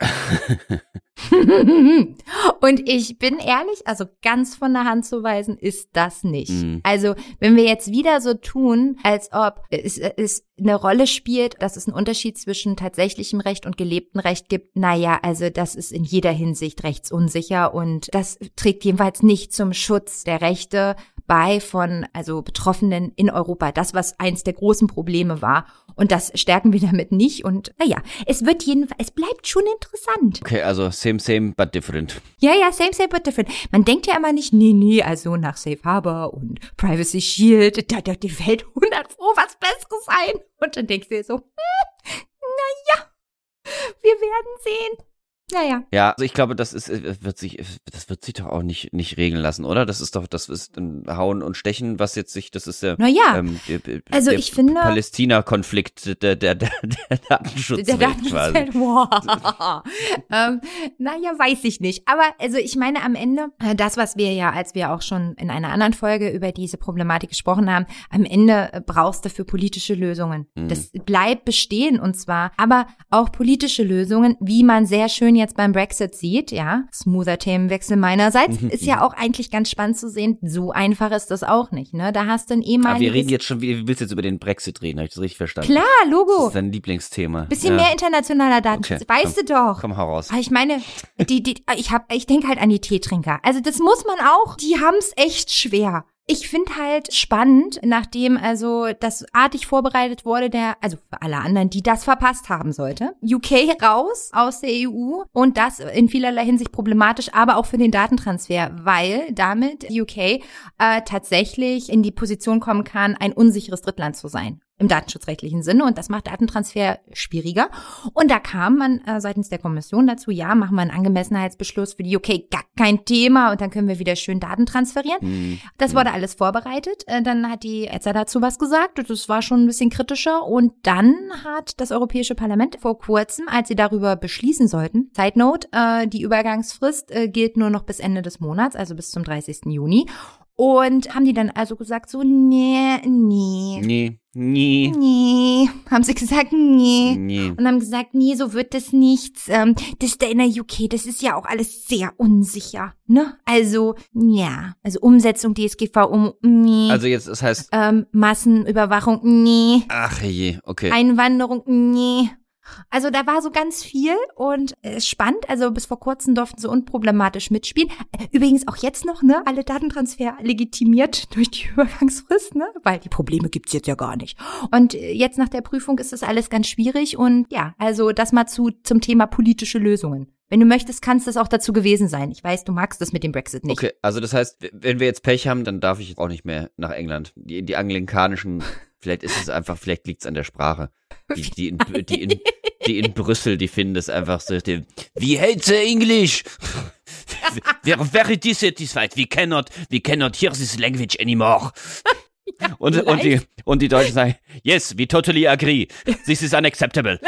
und ich bin ehrlich, also ganz von der Hand zu weisen, ist das nicht. Mhm. Also, wenn wir jetzt wieder so tun, als ob es, es eine Rolle spielt, dass es einen Unterschied zwischen tatsächlichem Recht und gelebtem Recht gibt, naja, also das ist in jeder Hinsicht rechtsunsicher und das trägt jedenfalls nicht zum Schutz der Rechte bei von also Betroffenen in Europa. Das, was eins der großen Probleme war. Und das stärken wir damit nicht. Und naja, es wird jedenfalls, es bleibt schon interessant. Okay, also same, same, but different. Ja, ja, same, same, but different. Man denkt ja immer nicht, nee, nee, also nach Safe Harbor und Privacy Shield, da, da die Welt 100 Pro was Besseres ein. Und dann denkst du dir so, hm, naja, wir werden sehen. Naja. Ja, also ich glaube, das ist, äh, wird sich, das wird sich doch auch nicht, nicht regeln lassen, oder? Das ist doch, das ist ein Hauen und Stechen, was jetzt sich, das ist der, naja. Ähm, der, also der ich finde. Palästina-Konflikt der, der, der, der Datenschutz. Der Datenschutzwelt, wow. ähm, naja, weiß ich nicht. Aber also ich meine am Ende, äh, das, was wir ja, als wir auch schon in einer anderen Folge über diese Problematik gesprochen haben, am Ende äh, brauchst du für politische Lösungen. Mhm. Das bleibt bestehen und zwar, aber auch politische Lösungen, wie man sehr schön jetzt beim Brexit sieht, ja, smoother Themenwechsel meinerseits, mhm. ist ja auch eigentlich ganz spannend zu sehen. So einfach ist das auch nicht, ne? Da hast du ein ehemaliges... Aber wir reden jetzt schon, wie willst du jetzt über den Brexit reden? Habe ich das richtig verstanden? Klar, Logo. Das ist dein Lieblingsthema. Bisschen ja. mehr internationaler Datenschutz, okay. weißt komm, du doch. Komm heraus. Ich meine, die, die, ich hab, ich denke halt an die Teetrinker. Also das muss man auch, die haben's echt schwer. Ich finde halt spannend, nachdem also das artig vorbereitet wurde, der, also für alle anderen, die das verpasst haben sollte, UK raus aus der EU und das in vielerlei Hinsicht problematisch, aber auch für den Datentransfer, weil damit UK äh, tatsächlich in die Position kommen kann, ein unsicheres Drittland zu sein im datenschutzrechtlichen Sinne und das macht Datentransfer schwieriger. Und da kam man äh, seitens der Kommission dazu, ja, machen wir einen Angemessenheitsbeschluss für die UK, gar kein Thema und dann können wir wieder schön Daten transferieren. Mhm. Das wurde alles vorbereitet. Äh, dann hat die ETSA dazu was gesagt und das war schon ein bisschen kritischer und dann hat das Europäische Parlament vor kurzem, als sie darüber beschließen sollten, Side Note, äh, die Übergangsfrist äh, gilt nur noch bis Ende des Monats, also bis zum 30. Juni. Und haben die dann also gesagt, so, nee, nee. Nee. Nee. Nee, haben sie gesagt, nee. Nee. Und haben gesagt, nee, so wird das nichts. Ähm, das da in der UK, das ist ja auch alles sehr unsicher, ne? Also, ja, also Umsetzung DSGVO, nee. Also jetzt, das heißt, ähm, Massenüberwachung, nee. ach je, okay. Einwanderung, nee. Also da war so ganz viel und äh, spannend. Also bis vor kurzem durften sie unproblematisch mitspielen. Äh, Übrigens auch jetzt noch, ne? Alle Datentransfer legitimiert durch die Übergangsfrist, ne? Weil die Probleme gibt's jetzt ja gar nicht. Und äh, jetzt nach der Prüfung ist das alles ganz schwierig und ja, also das mal zu zum Thema politische Lösungen. Wenn du möchtest, kannst das auch dazu gewesen sein. Ich weiß, du magst das mit dem Brexit nicht. Okay, also das heißt, wenn wir jetzt Pech haben, dann darf ich auch nicht mehr nach England. Die, die anglikanischen, vielleicht ist es einfach, vielleicht liegt es an der Sprache. Die, die, in, die, in, die in Brüssel, die finden das einfach so, die, we hate English. We are very dissatisfied. We cannot, we cannot hear this language anymore. Und, und, die, und die Deutschen sagen, yes, we totally agree. This is unacceptable.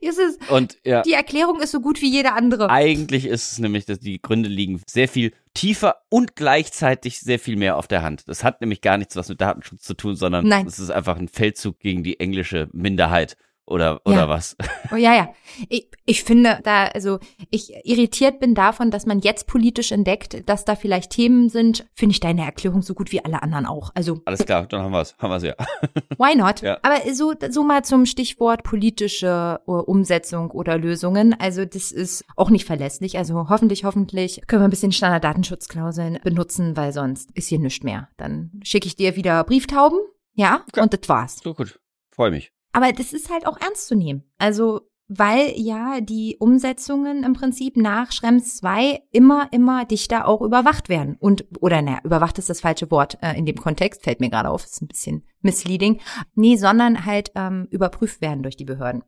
Ist es, Und ja. die Erklärung ist so gut wie jede andere. Eigentlich ist es nämlich, dass die Gründe liegen sehr viel tiefer und gleichzeitig sehr viel mehr auf der Hand. Das hat nämlich gar nichts was mit Datenschutz zu tun, sondern Nein. es ist einfach ein Feldzug gegen die englische Minderheit oder oder Ja. was. Oh, ja, ja. Ich, ich finde da, also ich irritiert bin davon, dass man jetzt politisch entdeckt, dass da vielleicht Themen sind, finde ich deine Erklärung so gut wie alle anderen auch. Also Alles klar, dann haben wir es, haben wir es ja. why not? Ja. Aber so, so mal zum Stichwort politische äh, Umsetzung oder Lösungen. Also das ist auch nicht verlässlich. Also hoffentlich, hoffentlich können wir ein bisschen Standarddatenschutzklauseln benutzen, weil sonst ist hier nichts mehr. Dann schicke ich dir wieder Brieftauben. Ja, Okay. und das war's. So gut, freue mich. Aber das ist halt auch ernst zu nehmen. Also, weil ja die Umsetzungen im Prinzip nach Schrems 2 immer, immer dichter auch überwacht werden. Und, oder naja, überwacht ist das falsche Wort äh, in dem Kontext, fällt mir gerade auf, ist ein bisschen misleading. Nee, sondern halt ähm, überprüft werden durch die Behörden.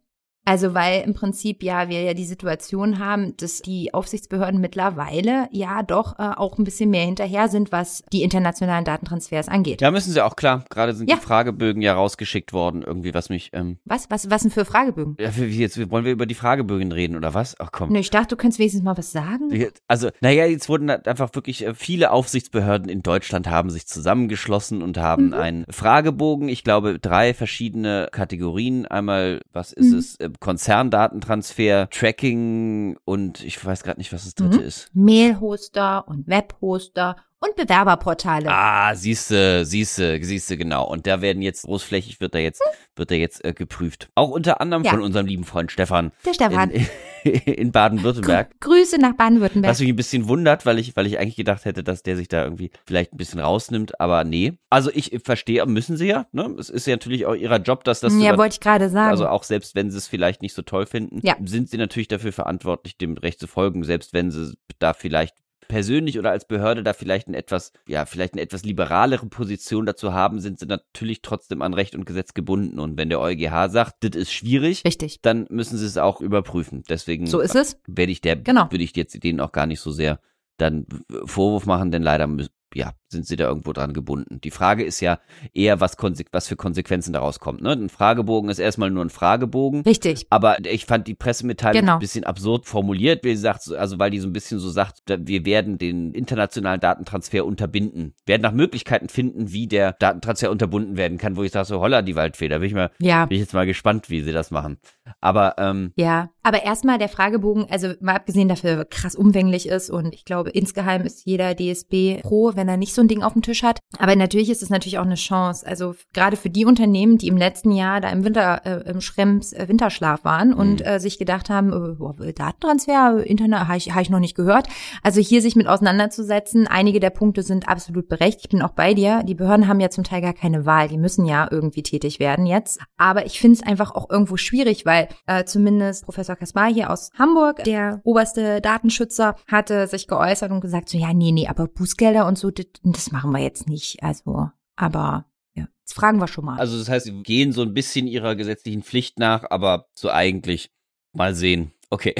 Also weil im Prinzip ja wir ja die Situation haben, dass die Aufsichtsbehörden mittlerweile ja doch äh, auch ein bisschen mehr hinterher sind, was die internationalen Datentransfers angeht. Ja, müssen sie auch klar. Gerade sind Ja. die Fragebögen ja rausgeschickt worden, irgendwie, was mich. Ähm, Was, was, was denn für Fragebögen? ja, wie jetzt wollen wir über die Fragebögen reden oder was? Ach komm. Ne, ich dachte, du könntest wenigstens mal was sagen. Also, naja, jetzt wurden einfach wirklich äh, viele Aufsichtsbehörden in Deutschland haben sich zusammengeschlossen und haben Mhm. einen Fragebogen, ich glaube, drei verschiedene Kategorien. Einmal, was ist Mhm. es? Konzerndatentransfer, Tracking und ich weiß gerade nicht, was das dritte Mhm. ist. Mailhoster und Webhoster und Bewerberportale. Ah, siehste, siehste, siehste, genau. Und da werden jetzt großflächig wird da jetzt, wird da jetzt äh, geprüft. Auch unter anderem Ja. von unserem lieben Freund Stefan Der Stefan. in, in Baden-Württemberg. Grüße nach Baden-Württemberg. Was mich ein bisschen wundert, weil ich, weil ich eigentlich gedacht hätte, dass der sich da irgendwie vielleicht ein bisschen rausnimmt, aber nee. Also ich verstehe, müssen sie ja, ne? Es ist ja natürlich auch ihrer Job, dass das ja, wollte ich gerade sagen. also auch selbst wenn sie es vielleicht nicht so toll finden, Ja. sind sie natürlich dafür verantwortlich, dem Recht zu folgen, selbst wenn sie da vielleicht persönlich oder als Behörde da vielleicht ein etwas, ja, vielleicht eine etwas liberalere Position dazu haben, sind sie natürlich trotzdem an Recht und Gesetz gebunden. Und wenn der EuGH sagt, das ist schwierig, Richtig. dann müssen sie es auch überprüfen. Deswegen So ist es. werde ich der, Genau. würde ich jetzt denen auch gar nicht so sehr dann Vorwurf machen, denn leider mü- ja, sind sie da irgendwo dran gebunden. Die Frage ist ja eher, was, was für Konsequenzen daraus kommt. Ne? Ein Fragebogen ist erstmal nur ein Fragebogen. Richtig. Aber ich fand die Pressemitteilung Genau. ein bisschen absurd formuliert, wie sie sagt, so- also weil die so ein bisschen so sagt, wir werden den internationalen Datentransfer unterbinden, werden nach Möglichkeiten finden, wie der Datentransfer unterbunden werden kann, wo ich sage, so holla die Waldfeder, bin ich mal, Ja. bin ich jetzt mal gespannt, wie sie das machen. Aber ähm, Ja, aber erstmal der Fragebogen, also mal abgesehen dafür krass umfänglich ist und ich glaube, insgeheim ist jeder DSB froh, wenn er nicht so ein Ding auf dem Tisch hat. Aber natürlich ist es natürlich auch eine Chance. Also gerade für die Unternehmen, die im letzten Jahr da im Winter, äh, im Schrems äh, Winterschlaf waren und Mhm. äh, sich gedacht haben, äh, boah, Datentransfer, Internet, habe ich, hab ich noch nicht gehört. Also hier sich mit auseinanderzusetzen, einige der Punkte sind absolut berechtigt. Ich bin auch bei dir. Die Behörden haben ja zum Teil gar keine Wahl. Die müssen ja irgendwie tätig werden jetzt. Aber ich finde es einfach auch irgendwo schwierig, weil äh, zumindest Professor Kaspar hier aus Hamburg, der oberste Datenschützer, hatte sich geäußert und gesagt, so ja, nee, nee, aber Bußgelder und so, das, das machen wir jetzt nicht. Also, aber ja, das fragen wir schon mal. Also das heißt, sie gehen so ein bisschen ihrer gesetzlichen Pflicht nach, aber so eigentlich mal sehen. Okay.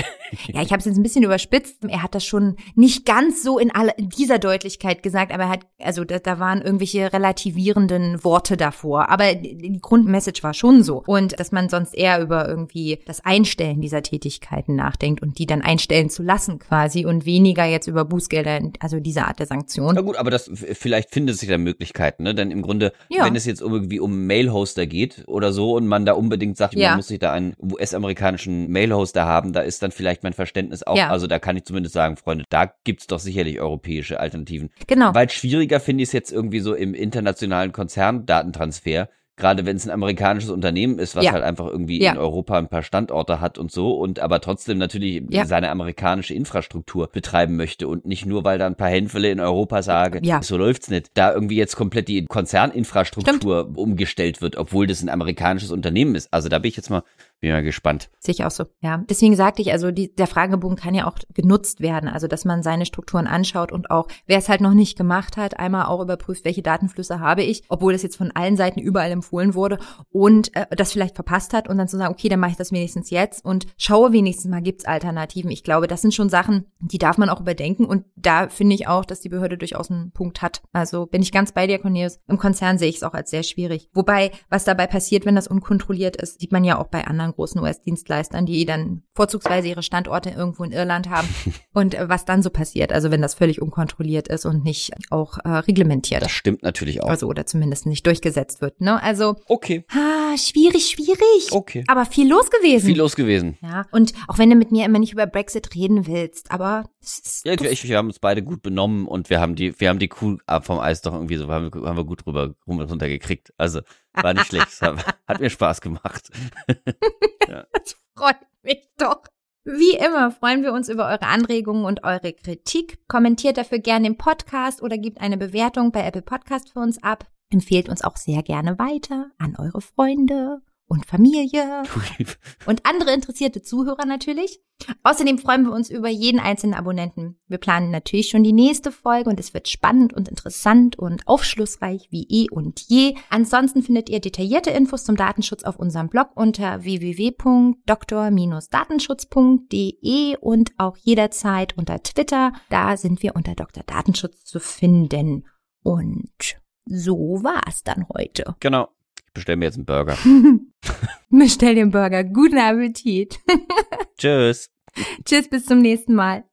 Ja, ich habe es jetzt ein bisschen überspitzt. Er hat das schon nicht ganz so in, aller, in dieser Deutlichkeit gesagt, aber er hat, also da, da waren irgendwelche relativierenden Worte davor. Aber die Grundmessage war schon so. Und dass man sonst eher über irgendwie das Einstellen dieser Tätigkeiten nachdenkt und die dann einstellen zu lassen quasi und weniger jetzt über Bußgelder, also diese Art der Sanktion. Na gut, aber das vielleicht findet sich da Möglichkeiten, ne? Denn im Grunde, Ja. wenn es jetzt irgendwie um Mailhoster geht oder so und man da unbedingt sagt, Ja. man muss sich da einen US-amerikanischen Mailhoster haben, da ist dann vielleicht mein Verständnis auch, Ja. also da kann ich zumindest sagen, Freunde, da gibt's doch sicherlich europäische Alternativen. Genau. Weit schwieriger finde ich es jetzt irgendwie so im internationalen Konzerndatentransfer. Gerade wenn es ein amerikanisches Unternehmen ist, was Ja. halt einfach irgendwie Ja. in Europa ein paar Standorte hat und so und aber trotzdem natürlich Ja. seine amerikanische Infrastruktur betreiben möchte und nicht nur, weil da ein paar Hänfele in Europa sagen, Ja. so läuft's nicht, da irgendwie jetzt komplett die Konzerninfrastruktur umgestellt wird, obwohl das ein amerikanisches Unternehmen ist. Also da bin ich jetzt mal, bin mal gespannt. Sehe ich auch so, ja. Deswegen sagte ich, also die, der Fragebogen kann ja auch genutzt werden, also dass man seine Strukturen anschaut und auch, wer es halt noch nicht gemacht hat, einmal auch überprüft, welche Datenflüsse habe ich, obwohl das jetzt von allen Seiten überall empfohlen wurde und äh, das vielleicht verpasst hat und dann zu sagen, okay, dann mache ich das wenigstens jetzt und schaue wenigstens mal, gibt's Alternativen. Ich glaube, das sind schon Sachen, die darf man auch überdenken und da finde ich auch, dass die Behörde durchaus einen Punkt hat. Also bin ich ganz bei dir, Cornelius. Im Konzern sehe ich es auch als sehr schwierig. Wobei, was dabei passiert, wenn das unkontrolliert ist, sieht man ja auch bei anderen großen US-Dienstleistern, die dann vorzugsweise ihre Standorte irgendwo in Irland haben und äh, was dann so passiert, also wenn das völlig unkontrolliert ist und nicht auch äh, reglementiert. Das stimmt natürlich auch. Also oder zumindest nicht durchgesetzt wird. Ne? Also okay, ah, schwierig, schwierig. okay. Aber viel los gewesen. Viel los gewesen. ja, und auch wenn du mit mir immer nicht über Brexit reden willst, aber es ist Ja, ich, wir haben uns beide gut benommen und wir haben die, wir haben die Kuh vom Eis doch irgendwie so, haben, wir- haben wir gut drüber runtergekriegt. Also war nicht schlecht. Hat, hat mir Spaß gemacht. freut mich doch. Wie immer freuen wir uns über eure Anregungen und eure Kritik. Kommentiert dafür gerne im Podcast oder gebt eine Bewertung bei Apple Podcast für uns ab. Empfehlt uns auch sehr gerne weiter an eure Freunde und Familie und andere interessierte Zuhörer natürlich. Außerdem freuen wir uns über jeden einzelnen Abonnenten. Wir planen natürlich schon die nächste Folge und es wird spannend und interessant und aufschlussreich wie eh und je. Ansonsten findet ihr detaillierte Infos zum Datenschutz auf unserem Blog unter www.dr-datenschutz.de und auch jederzeit unter Twitter. Da sind wir unter Dr. Datenschutz zu finden. Und so war's dann heute. genau. Ich bestelle mir jetzt einen Burger. Bestell dir einen Burger. Guten Appetit. Tschüss. Tschüss, bis zum nächsten Mal.